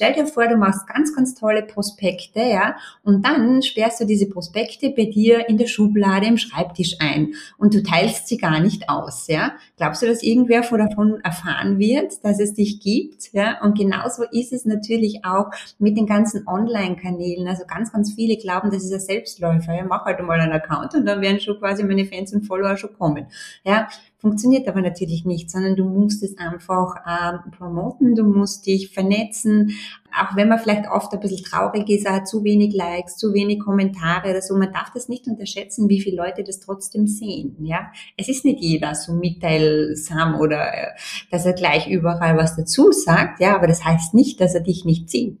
stell dir vor, du machst ganz, ganz tolle Prospekte, ja, und dann sperrst du diese Prospekte bei dir in der Schublade im Schreibtisch ein und du teilst sie gar nicht aus, ja. Glaubst du, dass irgendwer davon erfahren wird, dass es dich gibt, ja? Und genauso ist es natürlich auch mit den ganzen Online-Kanälen. Also ganz, ganz viele glauben, das ist ein Selbstläufer. Ja, mach halt mal einen Account und dann werden schon quasi meine Fans und Follower schon kommen. Ja, Funktioniert aber natürlich nicht, sondern du musst es einfach ähm, promoten, du musst dich vernetzen, auch wenn man vielleicht oft ein bisschen traurig ist, hat zu wenig Likes, zu wenig Kommentare oder so, man darf das nicht unterschätzen, wie viele Leute das trotzdem sehen, ja. Es ist nicht jeder so mitteilsam oder, äh, dass er gleich überall was dazu sagt, ja, aber das heißt nicht, dass er dich nicht sieht.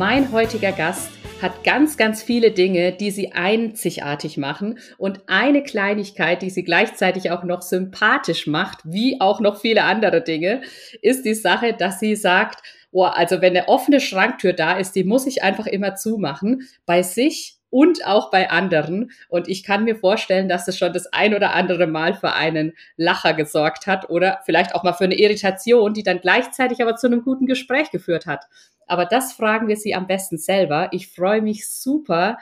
Mein heutiger Gast hat ganz, ganz viele Dinge, die sie einzigartig machen und eine Kleinigkeit, die sie gleichzeitig auch noch sympathisch macht, wie auch noch viele andere Dinge, ist die Sache, dass sie sagt, oh, also wenn eine offene Schranktür da ist, die muss ich einfach immer zumachen, bei sich und auch bei anderen. Und ich kann mir vorstellen, dass es schon das ein oder andere Mal für einen Lacher gesorgt hat oder vielleicht auch mal für eine Irritation, die dann gleichzeitig aber zu einem guten Gespräch geführt hat. Aber das fragen wir Sie am besten selber. Ich freue mich super,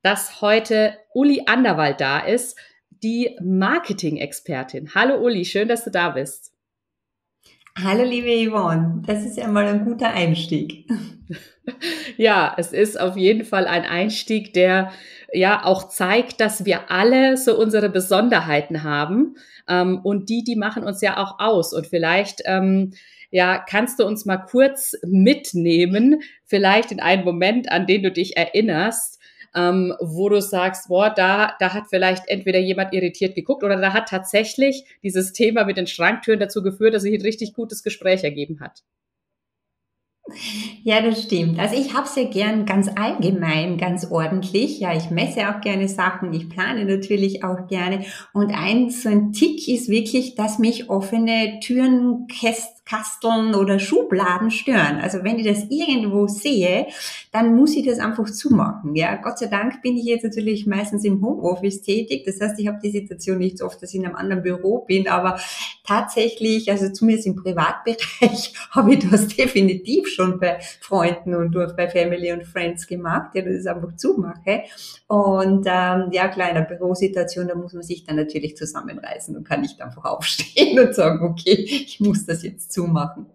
dass heute Uli Anderwald da ist, die Marketing-Expertin. Hallo Uli, schön, dass du da bist. Hallo liebe Yvonne, das ist ja mal ein guter Einstieg. ja, es ist auf jeden Fall ein Einstieg, der ja auch zeigt, dass wir alle so unsere Besonderheiten haben ähm, und die, die machen uns ja auch aus und vielleicht ähm, ja, kannst du uns mal kurz mitnehmen, vielleicht in einen Moment, an den du dich erinnerst, ähm, wo du sagst, boah, da, da hat vielleicht entweder jemand irritiert geguckt oder da hat tatsächlich dieses Thema mit den Schranktüren dazu geführt, dass sich ein richtig gutes Gespräch ergeben hat. Ja, das stimmt. Also ich habe sehr gern ganz allgemein, ganz ordentlich. Ja, ich messe auch gerne Sachen, ich plane natürlich auch gerne. Und ein so ein Tick ist wirklich, dass mich offene Türen, Käst Kasteln oder Schubladen stören. Also wenn ich das irgendwo sehe, dann muss ich das einfach zumachen. Ja, Gott sei Dank bin ich jetzt natürlich meistens im Homeoffice tätig. Das heißt, ich habe die Situation nicht so oft, dass ich in einem anderen Büro bin, aber tatsächlich, also zumindest im Privatbereich, habe ich das definitiv schon bei Freunden und bei Family und Friends gemacht, ja, dass ich es einfach zumache. Und ähm, ja, klar, in einer Bürosituation, da muss man sich dann natürlich zusammenreißen und kann nicht einfach aufstehen und sagen, okay, ich muss das jetzt zumachen.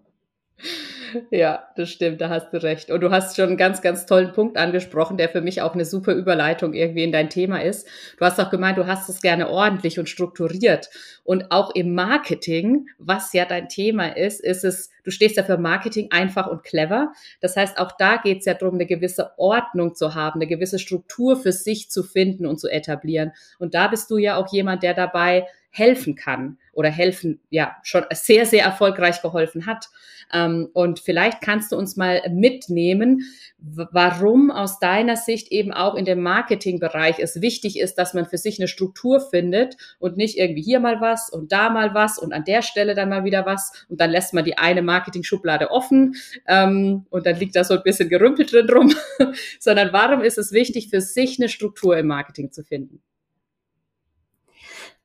Ja, das stimmt, da hast du recht. Und du hast schon einen ganz, ganz tollen Punkt angesprochen, der für mich auch eine super Überleitung irgendwie in dein Thema ist. Du hast auch gemeint, du hast es gerne ordentlich und strukturiert. Und auch im Marketing, was ja dein Thema ist, ist es, du stehst ja für Marketing einfach und clever. Das heißt, auch da geht es ja darum, eine gewisse Ordnung zu haben, eine gewisse Struktur für sich zu finden und zu etablieren. Und da bist du ja auch jemand, der dabei helfen kann oder helfen, ja, schon sehr, sehr erfolgreich geholfen hat. Ähm, und vielleicht kannst du uns mal mitnehmen, warum aus deiner Sicht eben auch in dem Marketingbereich es wichtig ist, dass man für sich eine Struktur findet und nicht irgendwie hier mal was und da mal was und an der Stelle dann mal wieder was und dann lässt man die eine Marketing-Schublade offen ähm, und dann liegt da so ein bisschen gerümpelt drin rum, sondern warum ist es wichtig, für sich eine Struktur im Marketing zu finden?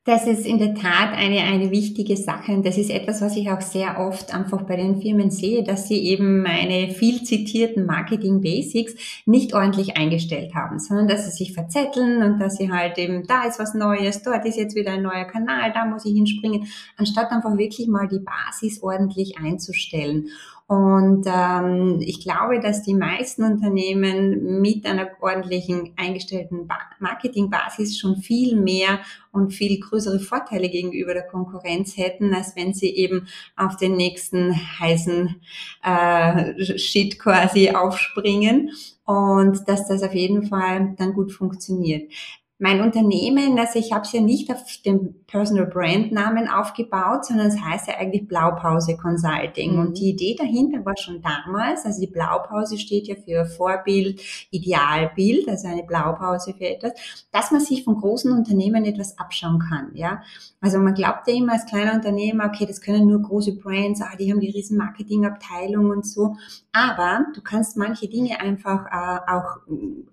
Das ist in der Tat eine, eine wichtige Sache und das ist etwas, was ich auch sehr oft einfach bei den Firmen sehe, dass sie eben meine viel zitierten Marketing Basics nicht ordentlich eingestellt haben, sondern dass sie sich verzetteln und dass sie halt eben, da ist was Neues, dort ist jetzt wieder ein neuer Kanal, da muss ich hinspringen, anstatt einfach wirklich mal die Basis ordentlich einzustellen. Und ähm, ich glaube, dass die meisten Unternehmen mit einer ordentlichen eingestellten ba Marketingbasis schon viel mehr und viel größere Vorteile gegenüber der Konkurrenz hätten, als wenn sie eben auf den nächsten heißen äh, Shit quasi aufspringen und dass das auf jeden Fall dann gut funktioniert. mein Unternehmen, also ich habe es ja nicht auf dem Personal Brand Namen aufgebaut, sondern es heißt ja eigentlich Blaupause Consulting. Mhm. Und die Idee dahinter war schon damals, also die Blaupause steht ja für Vorbild, Idealbild, also eine Blaupause für etwas, dass man sich von großen Unternehmen etwas abschauen kann, ja. Also man glaubt ja immer als kleiner Unternehmer, okay, das können nur große Brands, ah, die haben die riesen Marketingabteilung und so. Aber du kannst manche Dinge einfach äh, auch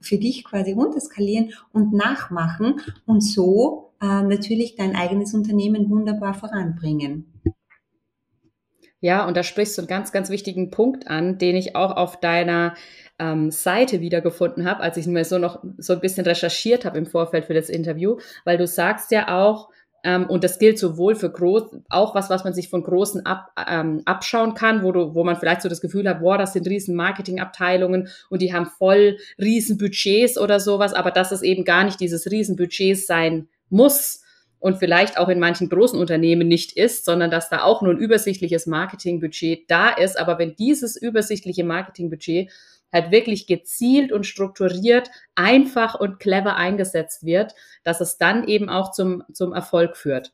für dich quasi runterskalieren und nachmachen und so äh, natürlich dein eigenes Unternehmen wunderbar voranbringen. Ja, und da sprichst du einen ganz, ganz wichtigen Punkt an, den ich auch auf deiner ähm, Seite wiedergefunden habe, als ich mir so noch so ein bisschen recherchiert habe im Vorfeld für das Interview, weil du sagst ja auch, ähm, und das gilt sowohl für groß, auch was, was man sich von Großen ab, ähm, abschauen kann, wo, du, wo man vielleicht so das Gefühl hat, boah, das sind riesen Marketingabteilungen und die haben voll riesen Budgets oder sowas, aber dass es eben gar nicht dieses riesen Budgets sein muss und vielleicht auch in manchen großen Unternehmen nicht ist, sondern dass da auch nur ein übersichtliches Marketingbudget da ist. Aber wenn dieses übersichtliche Marketingbudget halt wirklich gezielt und strukturiert, einfach und clever eingesetzt wird, dass es dann eben auch zum, zum Erfolg führt.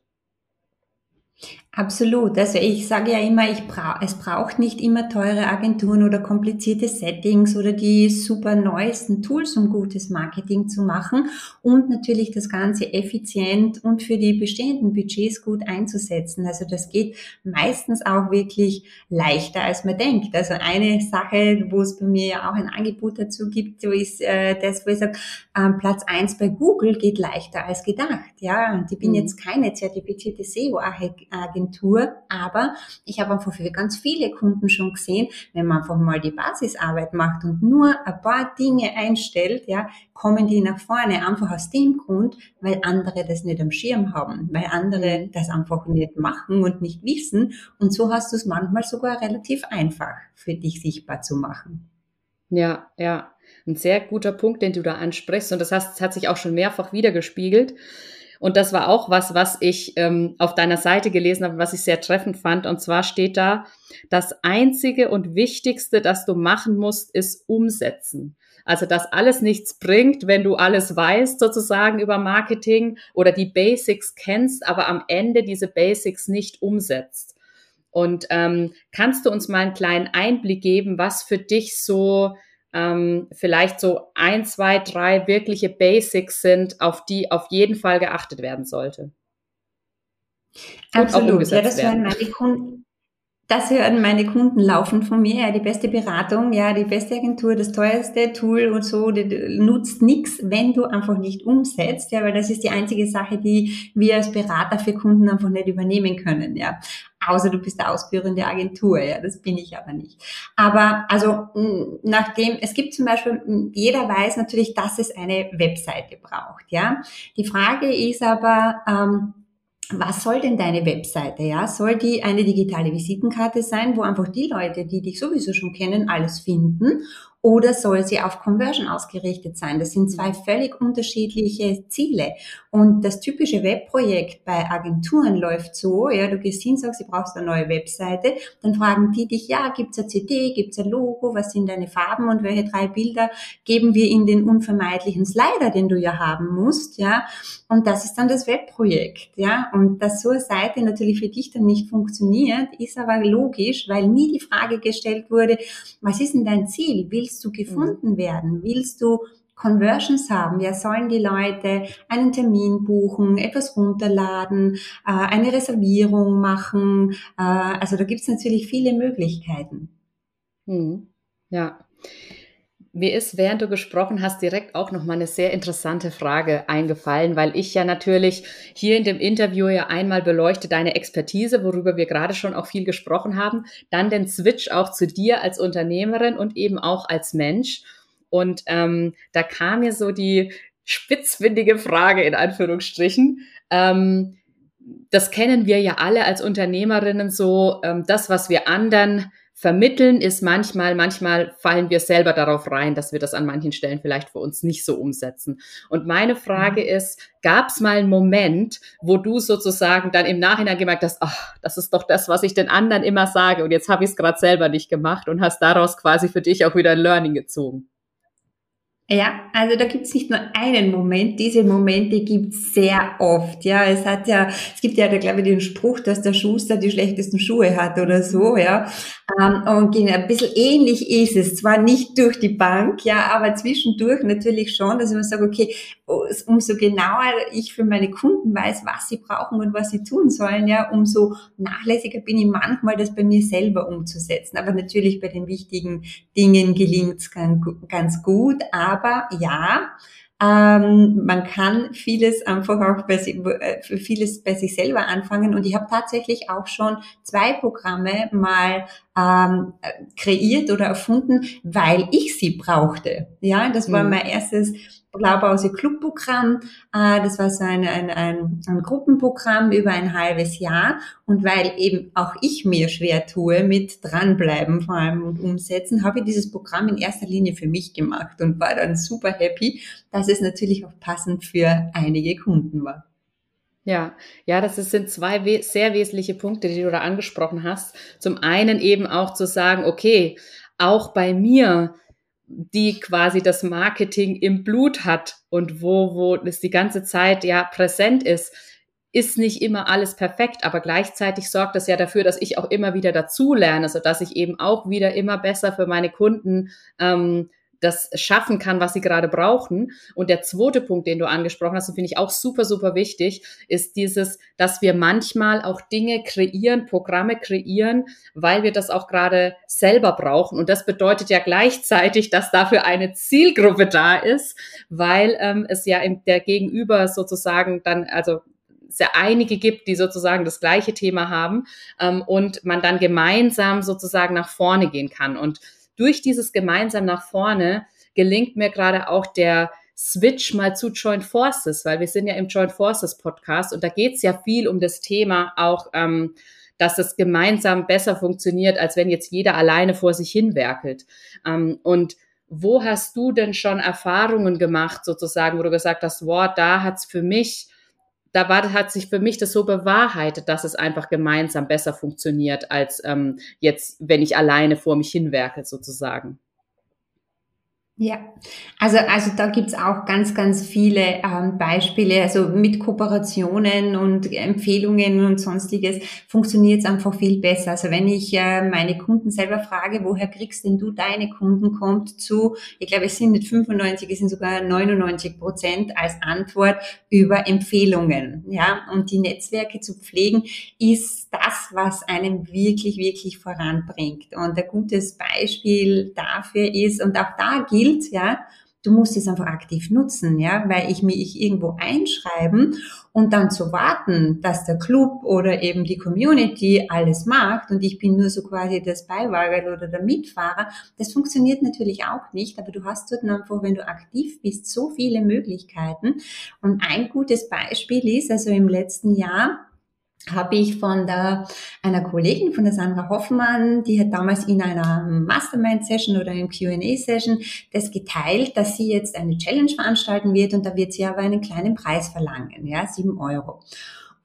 Absolut. Also ich sage ja immer, ich bra es braucht nicht immer teure Agenturen oder komplizierte Settings oder die super neuesten Tools, um gutes Marketing zu machen und natürlich das Ganze effizient und für die bestehenden Budgets gut einzusetzen. Also das geht meistens auch wirklich leichter, als man denkt. Also eine Sache, wo es bei mir ja auch ein Angebot dazu gibt, so ist äh, das, wo ich sage, ähm, Platz eins bei Google geht leichter als gedacht. Ja, und ich bin mhm. jetzt keine zertifizierte SEO-Agentur Agentur, aber ich habe einfach für ganz viele Kunden schon gesehen, wenn man einfach mal die Basisarbeit macht und nur ein paar Dinge einstellt, ja, kommen die nach vorne einfach aus dem Grund, weil andere das nicht am Schirm haben, weil andere das einfach nicht machen und nicht wissen und so hast du es manchmal sogar relativ einfach für dich sichtbar zu machen. Ja, ja, ein sehr guter Punkt, den du da ansprichst und das, heißt, das hat sich auch schon mehrfach wiedergespiegelt. Und das war auch was, was ich ähm, auf deiner Seite gelesen habe, was ich sehr treffend fand. Und zwar steht da, das Einzige und Wichtigste, das du machen musst, ist umsetzen. Also, dass alles nichts bringt, wenn du alles weißt, sozusagen über Marketing oder die Basics kennst, aber am Ende diese Basics nicht umsetzt. Und ähm, kannst du uns mal einen kleinen Einblick geben, was für dich so ähm, vielleicht so ein, zwei, drei wirkliche Basics sind, auf die auf jeden Fall geachtet werden sollte. Absolut, ja, das hören meine Kunden. Das hören meine Kunden laufend von mir. Ja, die beste Beratung, ja, die beste Agentur, das teuerste Tool und so, die nutzt nichts, wenn du einfach nicht umsetzt, ja, weil das ist die einzige Sache, die wir als Berater für Kunden einfach nicht übernehmen können, ja außer du bist der ausführende Agentur, ja, das bin ich aber nicht. Aber also nachdem, es gibt zum Beispiel, jeder weiß natürlich, dass es eine Webseite braucht, ja. Die Frage ist aber, ähm, was soll denn deine Webseite? Ja, soll die eine digitale Visitenkarte sein, wo einfach die Leute, die dich sowieso schon kennen, alles finden? Oder soll sie auf Conversion ausgerichtet sein? Das sind zwei völlig unterschiedliche Ziele. Und das typische Webprojekt bei Agenturen läuft so, ja, du gehst hin, sagst, du brauchst eine neue Webseite, dann fragen die dich, ja, gibt's eine CD, gibt's ein Logo, was sind deine Farben und welche drei Bilder geben wir in den unvermeidlichen Slider, den du ja haben musst, ja. Und das ist dann das Webprojekt, ja. Und dass so eine Seite natürlich für dich dann nicht funktioniert, ist aber logisch, weil nie die Frage gestellt wurde, was ist denn dein Ziel? Willst willst du gefunden mhm. werden? Willst du Conversions haben? Ja, sollen die Leute einen Termin buchen, etwas runterladen, äh, eine Reservierung machen? Äh, also da gibt es natürlich viele Möglichkeiten. Hm. Ja. Mir ist, während du gesprochen hast, direkt auch noch mal eine sehr interessante Frage eingefallen, weil ich ja natürlich hier in dem Interview ja einmal beleuchte deine Expertise, worüber wir gerade schon auch viel gesprochen haben, dann den Switch auch zu dir als Unternehmerin und eben auch als Mensch. Und ähm, da kam mir so die spitzfindige Frage in Anführungsstrichen. Ähm, das kennen wir ja alle als Unternehmerinnen so, ähm, das, was wir anderen vermitteln ist manchmal, manchmal fallen wir selber darauf rein, dass wir das an manchen Stellen vielleicht für uns nicht so umsetzen. Und meine Frage mhm. ist, gab es mal einen Moment, wo du sozusagen dann im Nachhinein gemerkt hast, ach, das ist doch das, was ich den anderen immer sage und jetzt habe ich es gerade selber nicht gemacht und hast daraus quasi für dich auch wieder ein Learning gezogen? Ja, also da gibt's nicht nur einen Moment, diese Momente gibt's sehr oft. Ja, es hat ja, es gibt ja, da glaube ich, den Spruch, dass der Schuster die schlechtesten Schuhe hat oder so, ja. Ähm, und ein bisschen ähnlich ist es, zwar nicht durch die Bank, ja, aber zwischendurch natürlich schon, dass man sagt, okay, umso genauer ich für meine Kunden weiß, was sie brauchen und was sie tun sollen, ja, umso nachlässiger bin ich manchmal, das bei mir selber umzusetzen. Aber natürlich bei den wichtigen Dingen gelingt's ganz gut. Aber ja, ähm, man kann vieles einfach auch bei, äh, für vieles bei sich selber anfangen. Und ich habe tatsächlich auch schon zwei Programme mal ähm, kreiert oder erfunden, weil ich sie brauchte. Ja, das war mhm. mein erstes Blaupause Clubprogramm. Äh, das war so ein, ein, ein, ein Gruppenprogramm über ein halbes Jahr. Und weil eben auch ich mir schwer tue mit dranbleiben vor allem und umsetzen, habe ich dieses Programm in erster Linie für mich gemacht und war dann super happy, dass es natürlich auch passend für einige Kunden war. Ja, ja, das sind zwei we sehr wesentliche Punkte, die du da angesprochen hast. Zum einen eben auch zu sagen, okay, auch bei mir die quasi das Marketing im Blut hat und wo, wo es die ganze Zeit ja präsent ist, ist nicht immer alles perfekt, aber gleichzeitig sorgt das ja dafür, dass ich auch immer wieder dazu lerne, so dass ich eben auch wieder immer besser für meine Kunden ähm, das schaffen kann, was sie gerade brauchen. Und der zweite Punkt, den du angesprochen hast, und finde ich auch super, super wichtig, ist dieses, dass wir manchmal auch Dinge kreieren, Programme kreieren, weil wir das auch gerade selber brauchen. Und das bedeutet ja gleichzeitig, dass dafür eine Zielgruppe da ist, weil ähm, es ja im, der Gegenüber sozusagen dann, also ja einige gibt, die sozusagen das gleiche Thema haben ähm, und man dann gemeinsam sozusagen nach vorne gehen kann. Und durch dieses gemeinsam nach vorne gelingt mir gerade auch der Switch mal zu Joint Forces, weil wir sind ja im Joint Forces Podcast und da geht es ja viel um das Thema auch, ähm, dass es gemeinsam besser funktioniert, als wenn jetzt jeder alleine vor sich hinwerkelt. Ähm, und wo hast du denn schon Erfahrungen gemacht, sozusagen, wo du gesagt hast, wow, da hat's für mich da war, hat sich für mich das so bewahrheitet, dass es einfach gemeinsam besser funktioniert, als ähm, jetzt, wenn ich alleine vor mich hinwerke, sozusagen. Ja, also, also da gibt's auch ganz, ganz viele ähm, Beispiele. Also mit Kooperationen und Empfehlungen und sonstiges funktioniert es einfach viel besser. Also wenn ich äh, meine Kunden selber frage, woher kriegst denn du deine Kunden, kommt zu, ich glaube, es sind nicht 95, es sind sogar 99 Prozent als Antwort über Empfehlungen. Ja, und die Netzwerke zu pflegen ist das, was einem wirklich, wirklich voranbringt. Und ein gutes Beispiel dafür ist, und auch da gilt, gilt, ja, du musst es einfach aktiv nutzen, ja, weil ich mich irgendwo einschreiben und dann zu warten, dass der Club oder eben die Community alles macht und ich bin nur so quasi das Beiwagen oder der Mitfahrer, das funktioniert natürlich auch nicht, aber du hast dort einfach, wenn du aktiv bist, so viele Möglichkeiten. Und ein gutes Beispiel ist, also im letzten Jahr habe ich von der, einer Kollegin, von der Sandra Hoffmann, die hat damals in einer Mastermind-Session oder einem Q&A-Session das geteilt, dass sie jetzt eine Challenge veranstalten wird und da wird sie aber einen kleinen Preis verlangen, ja, sieben Euro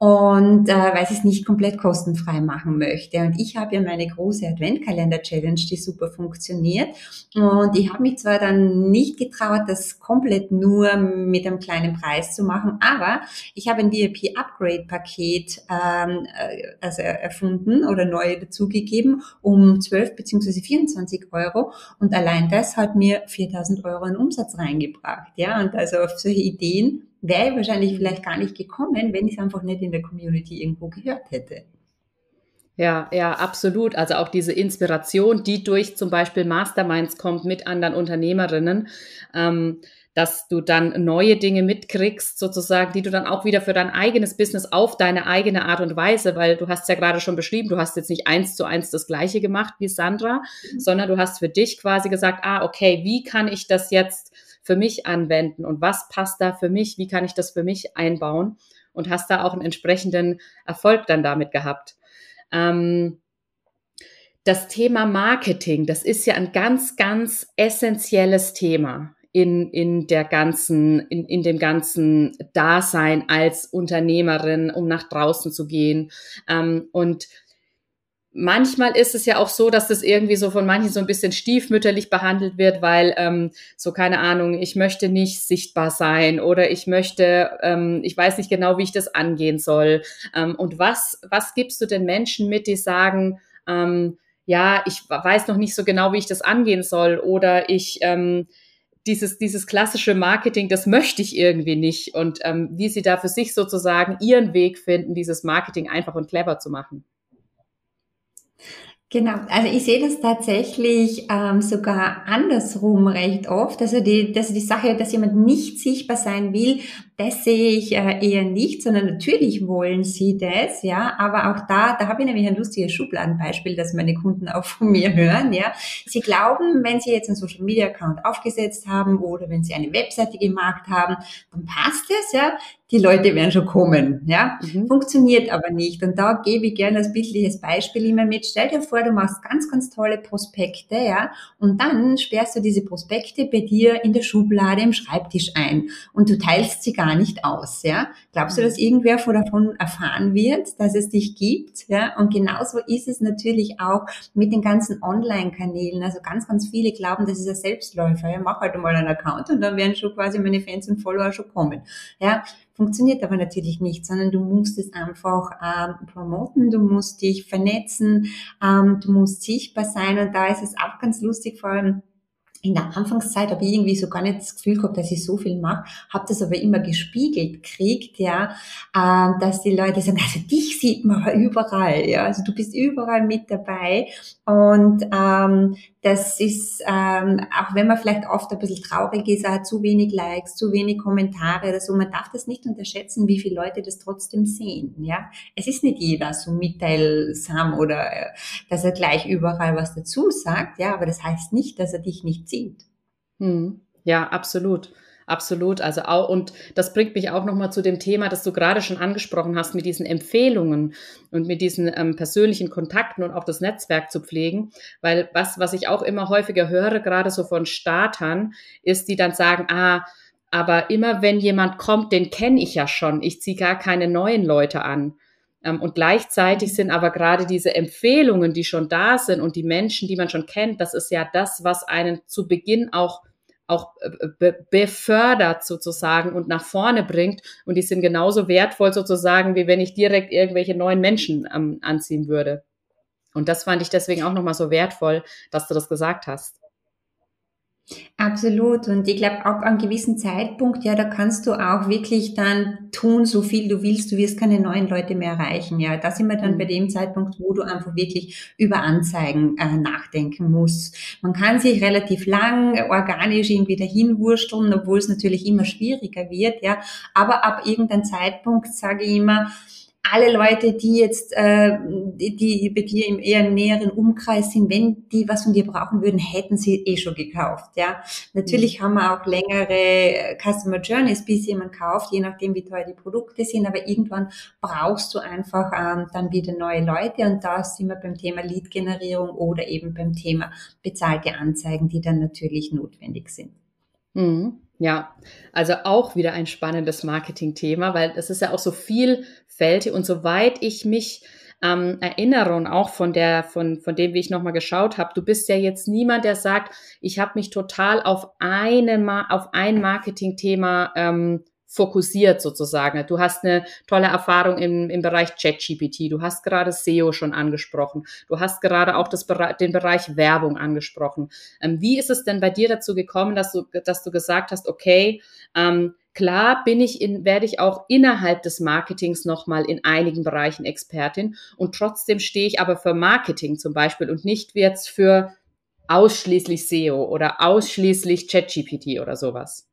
und äh, weil sie es nicht komplett kostenfrei machen möchte. Und ich habe ja meine große Adventkalender-Challenge, die super funktioniert. Und ich habe mich zwar dann nicht getraut, das komplett nur mit einem kleinen Preis zu machen, aber ich habe ein VIP-Upgrade-Paket ähm, äh, also erfunden oder neu dazugegeben um 12 beziehungsweise 24 Euro. Und allein das hat mir 4000 Euro in Umsatz reingebracht. Ja, und also auf solche Ideen wäre ich wahrscheinlich vielleicht gar nicht gekommen, wenn ich es einfach nicht in der Community irgendwo gehört hätte. Ja, ja, absolut. Also auch diese Inspiration, die durch zum Beispiel Masterminds kommt mit anderen Unternehmerinnen, ähm, dass du dann neue Dinge mitkriegst, sozusagen, die du dann auch wieder für dein eigenes Business auf deine eigene Art und Weise, weil du hast ja gerade schon beschrieben, du hast jetzt nicht eins zu eins das Gleiche gemacht wie Sandra, mhm. sondern du hast für dich quasi gesagt, ah, okay, wie kann ich das jetzt für mich anwenden und was passt da für mich, wie kann ich das für mich einbauen und hast da auch einen entsprechenden Erfolg dann damit gehabt. Ähm, das Thema Marketing, das ist ja ein ganz, ganz essentielles Thema in, in der ganzen, in, in dem ganzen Dasein als Unternehmerin, um nach draußen zu gehen. Ähm, und manchmal ist es ja auch so, dass das irgendwie so von manchen so ein bisschen stiefmütterlich behandelt wird, weil ähm, so keine Ahnung, ich möchte nicht sichtbar sein oder ich möchte, ähm, ich weiß nicht genau, wie ich das angehen soll. Ähm, und was was gibst du den Menschen mit, die sagen, ähm, ja, ich weiß noch nicht so genau, wie ich das angehen soll oder ich ähm, dieses, dieses klassische Marketing, das möchte ich irgendwie nicht und ähm, wie sie da für sich sozusagen ihren Weg finden, dieses Marketing einfach und clever zu machen. Genau, also ich sehe das tatsächlich ähm, sogar andersrum recht oft. Also die, dass die Sache, dass jemand nicht sichtbar sein will, das sehe ich äh, eher nicht, sondern natürlich wollen sie das, ja. Aber auch da, da habe ich nämlich ein lustiges Schubladenbeispiel, das meine Kunden auch von mir hören, ja. Sie glauben, wenn sie jetzt einen Social Media Account aufgesetzt haben oder wenn sie eine Webseite gemacht haben, dann passt es, ja die Leute werden schon kommen. Ja? Mhm. Funktioniert aber nicht. Und da gebe ich gerne als bildliches Beispiel immer mit. Stell dir vor, du machst ganz, ganz tolle Prospekte, ja, und dann sperrst du diese Prospekte bei dir in der Schublade im Schreibtisch ein und du teilst sie gar nicht aus. Ja? Glaubst du, dass irgendwer davon erfahren wird, dass es dich gibt? Ja? Und genauso ist es natürlich auch mit den ganzen Online-Kanälen. Also ganz, ganz viele glauben, das ist ein Selbstläufer. Ja? Mach halt mal einen Account und dann werden schon quasi meine Fans und Follower schon kommen. Ja? Funktioniert aber natürlich nicht, sondern du musst es einfach ähm, promoten, du musst dich vernetzen, ähm, du musst sichtbar sein und da ist es auch ganz lustig, vor allem in der Anfangszeit habe ich irgendwie so gar nicht das Gefühl gehabt, dass ich so viel mache, habe das aber immer gespiegelt kriegt, ja, äh, dass die Leute sagen, also dich sieht man überall, ja, also du bist überall mit dabei und ähm, das ist, ähm, auch wenn man vielleicht oft ein bisschen traurig ist, hat zu wenig Likes, zu wenig Kommentare oder so, man darf das nicht unterschätzen, wie viele Leute das trotzdem sehen, ja. Es ist nicht jeder so mitteilsam oder äh, dass er gleich überall was dazu sagt, ja, aber das heißt nicht, dass er dich nicht sieht. Hm. Ja, absolut. Absolut. Also auch, und das bringt mich auch nochmal zu dem Thema, das du gerade schon angesprochen hast, mit diesen Empfehlungen und mit diesen ähm, persönlichen Kontakten und auch das Netzwerk zu pflegen. Weil was, was ich auch immer häufiger höre, gerade so von Startern, ist, die dann sagen, ah, aber immer wenn jemand kommt, den kenne ich ja schon. Ich ziehe gar keine neuen Leute an. Ähm, und gleichzeitig sind aber gerade diese Empfehlungen, die schon da sind und die Menschen, die man schon kennt, das ist ja das, was einen zu Beginn auch auch äh, be befördert sozusagen und nach vorne bringt. Und die sind genauso wertvoll sozusagen, wie wenn ich direkt irgendwelche neuen Menschen ähm, anziehen würde. Und das fand ich deswegen auch nochmal so wertvoll, dass du das gesagt hast. Absolut. Und ich glaube, auch an gewissen Zeitpunkt, ja, da kannst du auch wirklich dann tun, so viel du willst. Du wirst keine neuen Leute mehr erreichen. Ja, da sind wir dann mhm. bei dem Zeitpunkt, wo du einfach wirklich über Anzeigen äh, nachdenken musst. Man kann sich relativ lang organisch irgendwie dahin wursteln, obwohl es natürlich immer schwieriger wird. Ja, aber ab irgendeinem Zeitpunkt sage ich immer, alle Leute, die jetzt, äh, die bei dir im eher näheren Umkreis sind, wenn die was von dir brauchen würden, hätten sie eh schon gekauft. Ja, natürlich mhm. haben wir auch längere äh, Customer Journeys, bis jemand kauft, je nachdem, wie teuer die Produkte sind. Aber irgendwann brauchst du einfach ähm, dann wieder neue Leute und da sind wir beim Thema Lead-Generierung oder eben beim Thema bezahlte Anzeigen, die dann natürlich notwendig sind. Mhm. Ja, also auch wieder ein spannendes Marketing-Thema, weil es ist ja auch so vielfältig und soweit ich mich ähm, erinnere und auch von der, von, von dem, wie ich nochmal geschaut habe, du bist ja jetzt niemand, der sagt, ich habe mich total auf eine, auf ein Marketing-Thema ähm, fokussiert sozusagen. Du hast eine tolle Erfahrung im, im Bereich ChatGPT. Du hast gerade SEO schon angesprochen. Du hast gerade auch das, den Bereich Werbung angesprochen. Ähm, wie ist es denn bei dir dazu gekommen, dass du, dass du gesagt hast, okay, ähm, Klar bin ich in, werde ich auch innerhalb des Marketings nochmal in einigen Bereichen Expertin und trotzdem stehe ich aber für Marketing zum Beispiel und nicht jetzt für ausschließlich SEO oder ausschließlich ChatGPT oder sowas.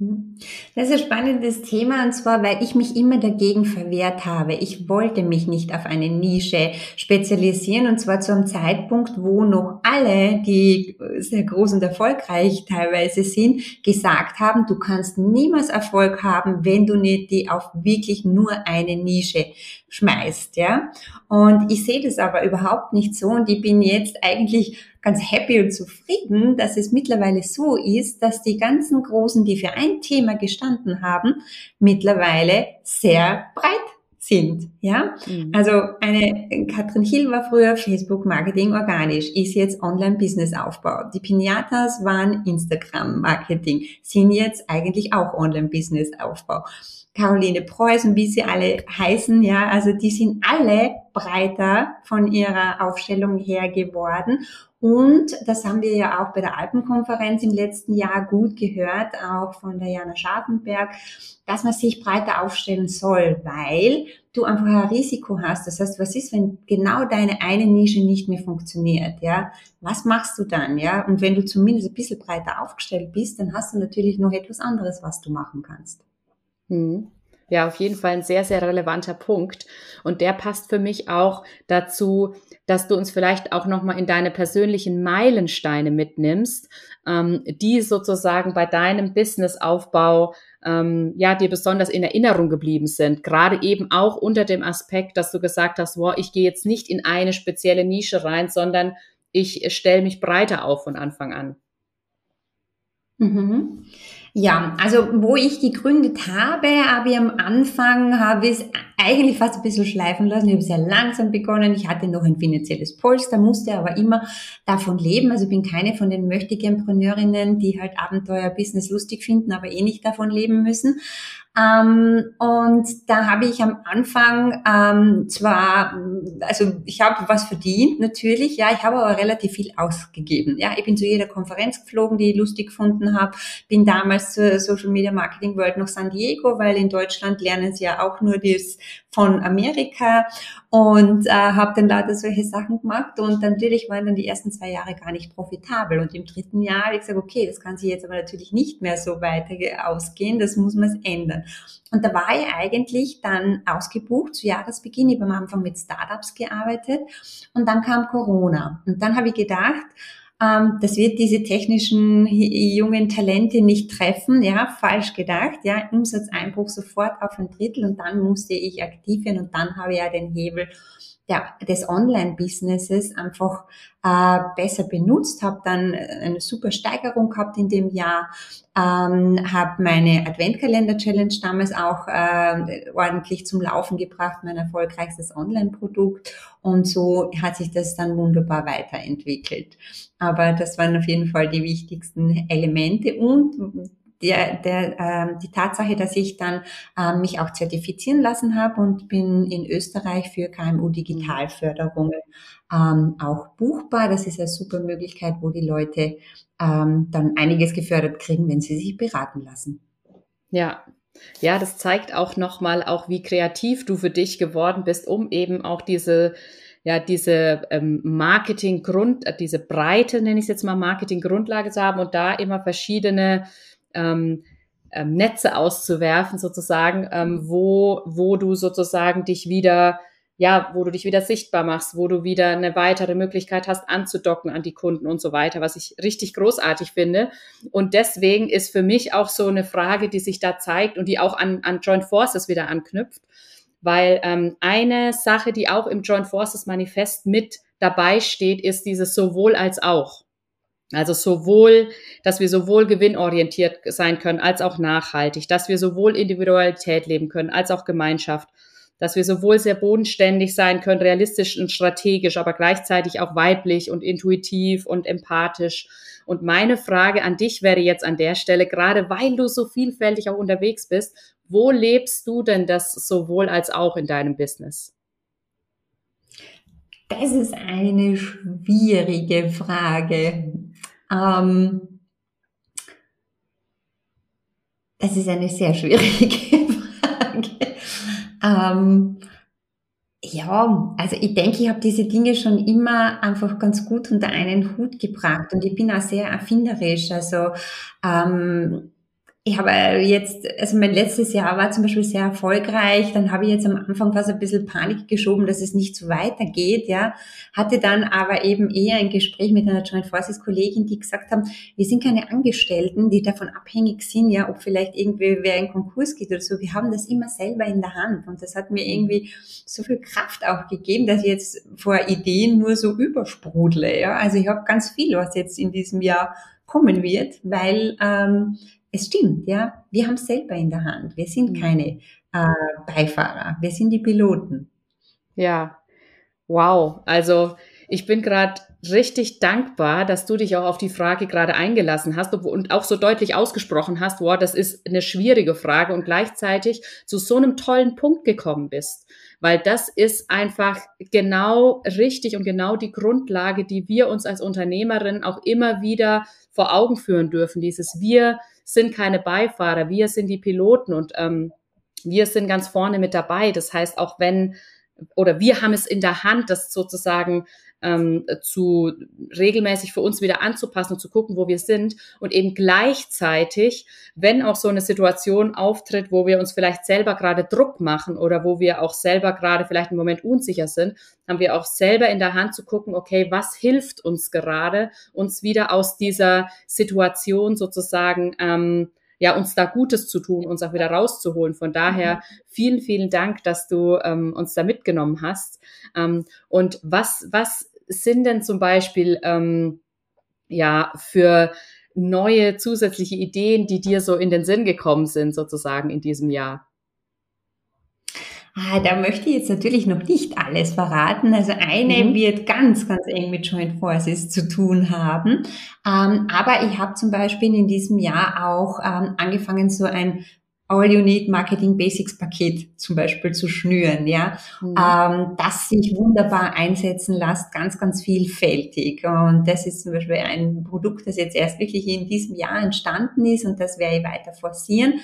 Hm. Das ist ein spannendes Thema und zwar, weil ich mich immer dagegen verwehrt habe. Ich wollte mich nicht auf eine Nische spezialisieren und zwar zu einem Zeitpunkt, wo noch alle, die sehr groß und erfolgreich teilweise sind, gesagt haben, du kannst niemals Erfolg haben, wenn du nicht die auf wirklich nur eine Nische schmeißt, ja. Und ich sehe das aber überhaupt nicht so und ich bin jetzt eigentlich ganz happy und zufrieden, dass es mittlerweile so ist, dass die ganzen Großen, die für ein Thema gestanden haben, mittlerweile sehr breit sind, ja. Mhm. Also eine Katrin Hill war früher Facebook Marketing organisch, ist jetzt Online Business Aufbau. Die Pinatas waren Instagram Marketing, sind jetzt eigentlich auch Online Business Aufbau. Caroline Preußen, wie sie alle heißen, ja, also die sind alle breiter von ihrer Aufstellung her geworden. Und das haben wir ja auch bei der Alpenkonferenz im letzten Jahr gut gehört, auch von der Jana Scharfenberg, dass man sich breiter aufstellen soll, weil du einfach ein Risiko hast. Das heißt, was ist, wenn genau deine eine Nische nicht mehr funktioniert, ja? Was machst du dann, ja? Und wenn du zumindest ein bisschen breiter aufgestellt bist, dann hast du natürlich noch etwas anderes, was du machen kannst. Hm. Ja, auf jeden Fall ein sehr, sehr relevanter Punkt. Und der passt für mich auch dazu, dass du uns vielleicht auch nochmal in deine persönlichen Meilensteine mitnimmst, ähm, die sozusagen bei deinem Businessaufbau ähm, ja dir besonders in Erinnerung geblieben sind. Gerade eben auch unter dem Aspekt, dass du gesagt hast, wow, ich gehe jetzt nicht in eine spezielle Nische rein, sondern ich stelle mich breiter auf von Anfang an. Mhm. Ja, also wo ich gegründet habe, habe ich am Anfang, habe ich es eigentlich fast ein bisschen schleifen lassen. Ich habe sehr langsam begonnen. Ich hatte noch ein finanzielles Polster, musste aber immer davon leben. Also ich bin keine von den Möchtegemprenneurinnen, die halt Abenteuer-Business lustig finden, aber eh nicht davon leben müssen. Ähm, und da habe ich am Anfang ähm, zwar, also ich habe was verdient natürlich, ja, ich habe aber relativ viel ausgegeben. Ja, ich bin zu jeder Konferenz geflogen, die ich lustig gefunden habe. Bin damals zur Social Media Marketing World nach San Diego, weil in Deutschland lernen sie ja auch nur das von Amerika und äh, habe dann lauter solche Sachen gemacht und natürlich waren dann die ersten zwei Jahre gar nicht profitabel. Und im dritten Jahr habe ich gesagt, okay, das kann sich jetzt aber natürlich nicht mehr so weiter ausgehen, das muss man ändern. Und da war ich eigentlich dann ausgebucht zu Jahresbeginn, ich habe am Anfang mit Startups gearbeitet und dann kam Corona. Und dann habe ich gedacht, das wird diese technischen jungen Talente nicht treffen, ja, falsch gedacht, ja, Umsatzeinbruch sofort auf ein Drittel und dann musste ich aktiv werden und dann habe ich ja den Hebel der, des Online-Businesses einfach äh, besser benutzt, habe dann eine super Steigerung gehabt in dem Jahr, ähm, habe meine Adventkalender-Challenge damals auch äh, ordentlich zum Laufen gebracht, mein erfolgreichstes Online-Produkt. Und so hat sich das dann wunderbar weiterentwickelt. Aber das waren auf jeden Fall die wichtigsten Elemente. Und der, der, äh, die Tatsache, dass ich dann äh, mich auch zertifizieren lassen habe und bin in Österreich für KMU-Digitalförderungen ähm, auch buchbar. Das ist eine super Möglichkeit, wo die Leute ähm, dann einiges gefördert kriegen, wenn sie sich beraten lassen. Ja, ja, das zeigt auch nochmal, auch wie kreativ du für dich geworden bist, um eben auch diese ja, diese ähm, Marketinggrund, äh, diese Breite, nenne ich es jetzt mal, Marketinggrundlage zu haben und da immer verschiedene ähm, ähm, Netze auszuwerfen, sozusagen, ähm, wo, wo du sozusagen dich wieder, ja, wo du dich wieder sichtbar machst, wo du wieder eine weitere Möglichkeit hast, anzudocken an die Kunden und so weiter, was ich richtig großartig finde. Und deswegen ist für mich auch so eine Frage, die sich da zeigt und die auch an, an Joint Forces wieder anknüpft, weil ähm, eine Sache, die auch im Joint Forces Manifest mit dabei steht, ist dieses sowohl als auch. Also sowohl, dass wir sowohl gewinnorientiert sein können als auch nachhaltig, dass wir sowohl Individualität leben können als auch Gemeinschaft, dass wir sowohl sehr bodenständig sein können, realistisch und strategisch, aber gleichzeitig auch weiblich und intuitiv und empathisch. Und meine Frage an dich wäre jetzt an der Stelle, gerade weil du so vielfältig auch unterwegs bist, wo lebst du denn das sowohl als auch in deinem Business? Das ist eine schwierige Frage. Ähm, das ist eine sehr schwierige Frage. Ähm, ja, also ich denke, ich habe diese Dinge schon immer einfach ganz gut unter einen Hut gebracht und ich bin auch sehr erfinderisch. Also ähm, ich habe jetzt, also mein letztes Jahr war zum Beispiel sehr erfolgreich, dann habe ich jetzt am Anfang fast ein bisschen Panik geschoben, dass es nicht so weitergeht, ja, hatte dann aber eben eher ein Gespräch mit einer Joint Forces Kollegin, die gesagt haben, wir sind keine Angestellten, die davon abhängig sind, ja, ob vielleicht irgendwie wer in Konkurs geht oder so, wir haben das immer selber in der Hand. Und das hat mir irgendwie so viel Kraft auch gegeben, dass ich jetzt vor Ideen nur so übersprudle, ja, also ich habe ganz viel, was jetzt in diesem Jahr kommen wird, weil ähm, es stimmt, ja. Wir haben es selber in der Hand. Wir sind mhm. keine äh, Beifahrer. Wir sind die Piloten. Ja, wow. Also ich bin gerade richtig dankbar, dass du dich auch auf die Frage gerade eingelassen hast und auch so deutlich ausgesprochen hast, wow, das ist eine schwierige Frage und gleichzeitig zu so einem tollen Punkt gekommen bist. Weil das ist einfach genau richtig und genau die Grundlage, die wir uns als Unternehmerin auch immer wieder vor Augen führen dürfen. Dieses Wir sind keine Beifahrer, wir sind die Piloten und ähm, wir sind ganz vorne mit dabei. Das heißt, auch wenn oder wir haben es in der Hand, das sozusagen ähm, zu regelmäßig für uns wieder anzupassen und zu gucken, wo wir sind und eben gleichzeitig, wenn auch so eine Situation auftritt, wo wir uns vielleicht selber gerade Druck machen oder wo wir auch selber gerade vielleicht im Moment unsicher sind, haben wir auch selber in der Hand zu gucken, okay, was hilft uns gerade, uns wieder aus dieser Situation sozusagen ähm, ja, uns da Gutes zu tun, uns auch wieder rauszuholen. Von daher mhm. vielen, vielen Dank, dass du ähm, uns da mitgenommen hast. Ähm, und was, was sind denn zum Beispiel ähm, ja für neue zusätzliche Ideen, die dir so in den Sinn gekommen sind, sozusagen in diesem Jahr? Ah, da möchte ich jetzt natürlich noch nicht alles verraten. Also eine mhm. wird ganz, ganz eng mit Joint Forces zu tun haben. Ähm, aber ich habe zum Beispiel in diesem Jahr auch ähm, angefangen, so ein All You Need Marketing Basics Paket zum Beispiel zu schnüren, ja, mhm. ähm, das sich wunderbar einsetzen lässt, ganz, ganz vielfältig. Und das ist zum Beispiel ein Produkt, das jetzt erst wirklich in diesem Jahr entstanden ist und das werde ich weiter forcieren.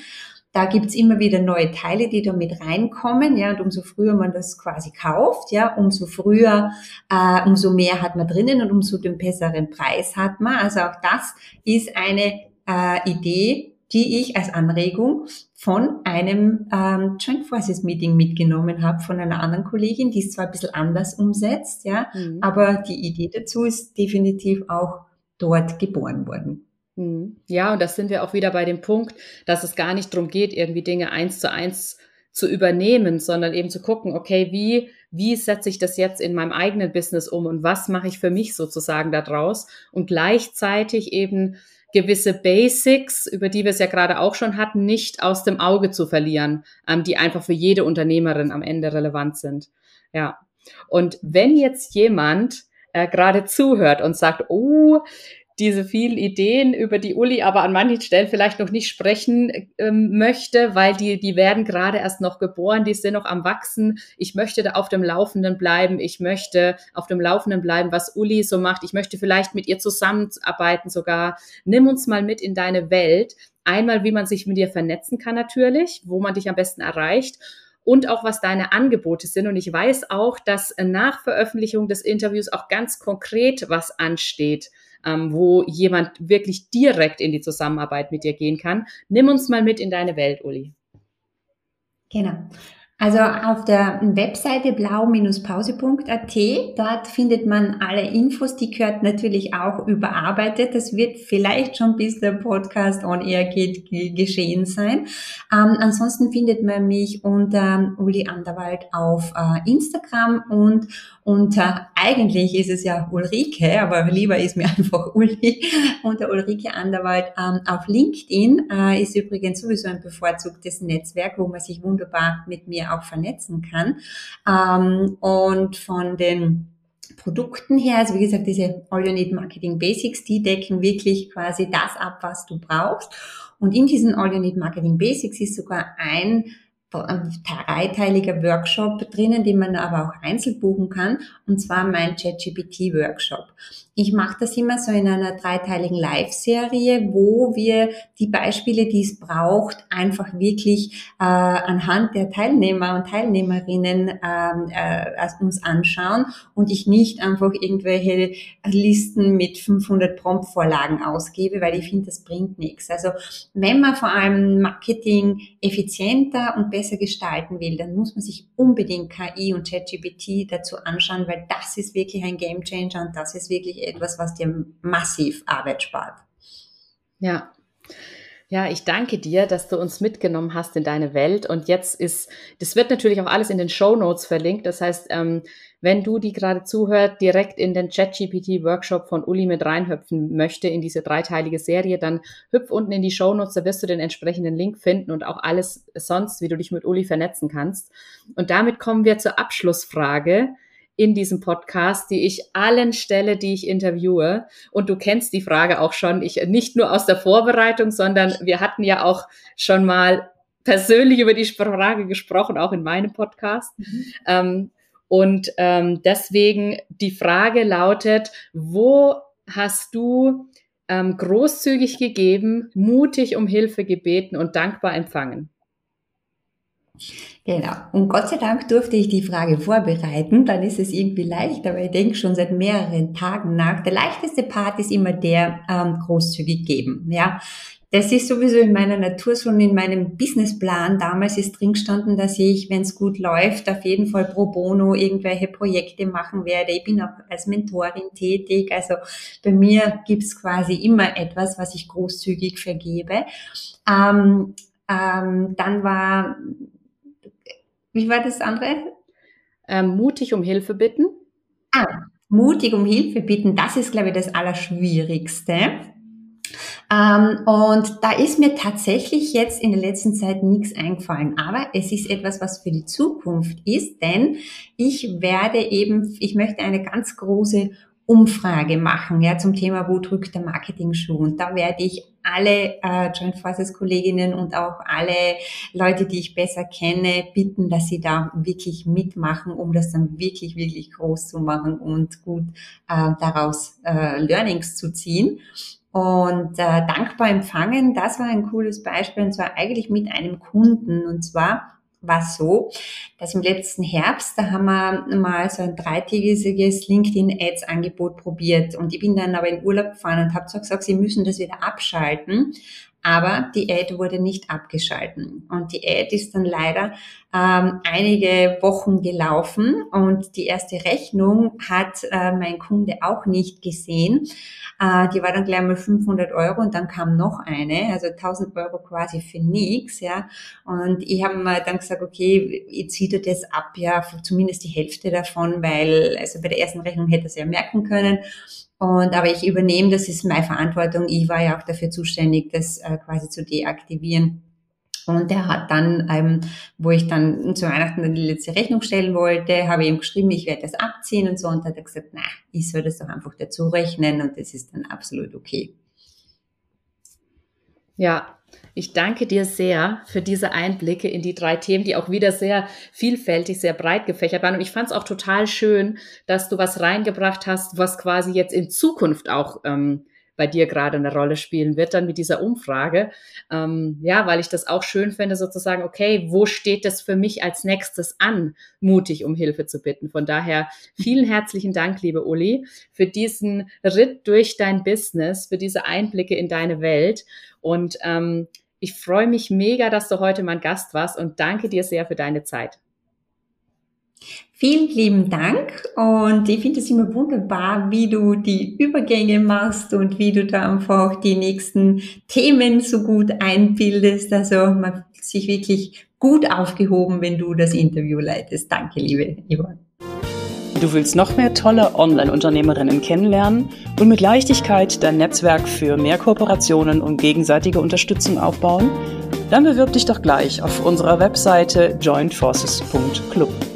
Da gibt's immer wieder neue Teile, die da mit reinkommen, ja, und umso früher man das quasi kauft, ja, umso früher, äh, umso mehr hat man drinnen und umso den besseren Preis hat man. Also auch das ist eine äh, Idee, die ich als Anregung von einem ähm, Joint Forces Meeting mitgenommen habe, von einer anderen Kollegin, die es zwar ein bisschen anders umsetzt, ja, mhm. aber die Idee dazu ist definitiv auch dort geboren worden. Mhm. Ja, und das sind wir auch wieder bei dem Punkt, dass es gar nicht darum geht, irgendwie Dinge eins zu eins zu übernehmen, sondern eben zu gucken, okay, wie, wie setze ich das jetzt in meinem eigenen Business um und was mache ich für mich sozusagen daraus und gleichzeitig eben gewisse Basics, über die wir es ja gerade auch schon hatten, nicht aus dem Auge zu verlieren, ähm, die einfach für jede Unternehmerin am Ende relevant sind. Ja. Und wenn jetzt jemand äh, gerade zuhört und sagt, oh, diese vielen Ideen, über die Uli aber an manchen Stellen vielleicht noch nicht sprechen ähm, möchte, weil die, die werden gerade erst noch geboren, die sind noch am Wachsen. Ich möchte da auf dem Laufenden bleiben. Ich möchte auf dem Laufenden bleiben, was Uli so macht. Ich möchte vielleicht mit ihr zusammenarbeiten sogar. Nimm uns mal mit in deine Welt. Einmal, wie man sich mit dir vernetzen kann natürlich, wo man dich am besten erreicht und auch was deine Angebote sind. Und ich weiß auch, dass nach Veröffentlichung des Interviews auch ganz konkret was ansteht ähm, wo jemand wirklich direkt in die Zusammenarbeit mit dir gehen kann. Nimm uns mal mit in deine Welt, Uli. Genau. Also auf der Webseite blau-pause.at, dort findet man alle Infos, die gehört natürlich auch überarbeitet. Das wird vielleicht schon bis der Podcast on air geht geschehen sein. Ähm, ansonsten findet man mich unter Uli Anderwald auf äh, Instagram und unter, eigentlich ist es ja Ulrike, aber lieber ist mir einfach Uli, unter Ulrike Anderwald ähm, auf LinkedIn äh, ist übrigens sowieso ein bevorzugtes Netzwerk, wo man sich wunderbar mit mir auch vernetzen kann. Ähm, und von den Produkten her, also wie gesagt, diese All You Need Marketing Basics, die decken wirklich quasi das ab, was du brauchst. Und in diesen All You Need Marketing Basics ist sogar ein dreiteiliger Workshop drinnen, den man aber auch einzeln buchen kann, und zwar mein ChatGPT-Workshop. Ich mache das immer so in einer dreiteiligen Live-Serie, wo wir die Beispiele, die es braucht, einfach wirklich äh, anhand der Teilnehmer und Teilnehmerinnen ähm, äh, uns anschauen und ich nicht einfach irgendwelche Listen mit 500 Prompt-Vorlagen ausgebe, weil ich finde, das bringt nichts. Also wenn man vor allem Marketing effizienter und besser gestalten will, dann muss man sich unbedingt KI und ChatGPT dazu anschauen, weil das ist wirklich ein Gamechanger und das ist wirklich etwas, was dir massiv Arbeit spart. Ja, Ja, ich danke dir, dass du uns mitgenommen hast in deine Welt. Und jetzt ist, das wird natürlich auch alles in den Show Notes verlinkt. Das heißt, ähm, wenn du die gerade zuhört, direkt in den ChatGPT-Workshop von Uli mit reinhüpfen möchte, in diese dreiteilige Serie, dann hüpf unten in die Show Notes, da wirst du den entsprechenden Link finden und auch alles sonst, wie du dich mit Uli vernetzen kannst. Und damit kommen wir zur Abschlussfrage in diesem Podcast, die ich allen stelle, die ich interviewe. Und du kennst die Frage auch schon, ich nicht nur aus der Vorbereitung, sondern wir hatten ja auch schon mal persönlich über die Frage gesprochen, auch in meinem Podcast. Mhm. Ähm, und ähm, deswegen die Frage lautet, wo hast du ähm, großzügig gegeben, mutig um Hilfe gebeten und dankbar empfangen? Genau. Und Gott sei Dank durfte ich die Frage vorbereiten. Dann ist es irgendwie leicht, aber ich denke schon seit mehreren Tagen nach. Der leichteste Part ist immer der ähm, großzügig geben. Ja, das ist sowieso in meiner Natur, schon in meinem Businessplan. Damals ist drin gestanden, dass ich, wenn es gut läuft, auf jeden Fall pro bono irgendwelche Projekte machen werde. Ich bin auch als Mentorin tätig. Also bei mir gibt's quasi immer etwas, was ich großzügig vergebe. Ähm, ähm, dann war wie war das andere? Ähm, mutig um Hilfe bitten. Ah, mutig um Hilfe bitten, das ist, glaube ich, das Allerschwierigste. Ähm, und da ist mir tatsächlich jetzt in der letzten Zeit nichts eingefallen. Aber es ist etwas, was für die Zukunft ist, denn ich werde eben, ich möchte eine ganz große Umfrage machen, ja, zum Thema, wo drückt der Marketing-Schuh? Und da werde ich alle äh, Joint Forces Kolleginnen und auch alle Leute, die ich besser kenne, bitten, dass sie da wirklich mitmachen, um das dann wirklich, wirklich groß zu machen und gut äh, daraus äh, Learnings zu ziehen. Und äh, dankbar empfangen, das war ein cooles Beispiel, und zwar eigentlich mit einem Kunden. Und zwar war so, dass im letzten Herbst, da haben wir mal so ein dreitägiges LinkedIn-Ads-Angebot probiert und ich bin dann aber in Urlaub gefahren und habe so gesagt, Sie müssen das wieder abschalten. Aber die Ad wurde nicht abgeschalten. Und die Ad ist dann leider ähm, einige Wochen gelaufen und die erste Rechnung hat äh, mein Kunde auch nicht gesehen. Äh, die war dann gleich mal 500 Euro und dann kam noch eine, also 1000 Euro quasi für nichts, ja. Und ich habe mir dann gesagt, okay, ich ziehe das ab, ja, zumindest die Hälfte davon, weil, also bei der ersten Rechnung hätte er es ja merken können. Und aber ich übernehme, das ist meine Verantwortung. Ich war ja auch dafür zuständig, das äh, quasi zu deaktivieren. Und er hat dann, ähm, wo ich dann zu Weihnachten dann die letzte Rechnung stellen wollte, habe ich ihm geschrieben, ich werde das abziehen und so. Und hat er gesagt, na, ich soll das doch einfach dazu rechnen und das ist dann absolut okay. Ja, ich danke dir sehr für diese Einblicke in die drei Themen, die auch wieder sehr vielfältig, sehr breit gefächert waren. Und ich fand es auch total schön, dass du was reingebracht hast, was quasi jetzt in Zukunft auch ähm, bei dir gerade eine Rolle spielen wird, dann mit dieser Umfrage. Ähm, ja, weil ich das auch schön finde, sozusagen, okay, wo steht das für mich als nächstes an, mutig um Hilfe zu bitten? Von daher vielen herzlichen Dank, liebe Uli, für diesen Ritt durch dein Business, für diese Einblicke in deine Welt. Und ähm, ich freue mich mega, dass du heute mein Gast warst und danke dir sehr für deine Zeit. Vielen lieben Dank und ich finde es immer wunderbar, wie du die Übergänge machst und wie du da einfach die nächsten Themen so gut einbildest. Also man fühlt sich wirklich gut aufgehoben, wenn du das Interview leitest. Danke, liebe Yvonne. Du willst noch mehr tolle Online-Unternehmerinnen kennenlernen und mit Leichtigkeit dein Netzwerk für mehr Kooperationen und gegenseitige Unterstützung aufbauen? Dann bewirb dich doch gleich auf unserer Webseite jointforces.club.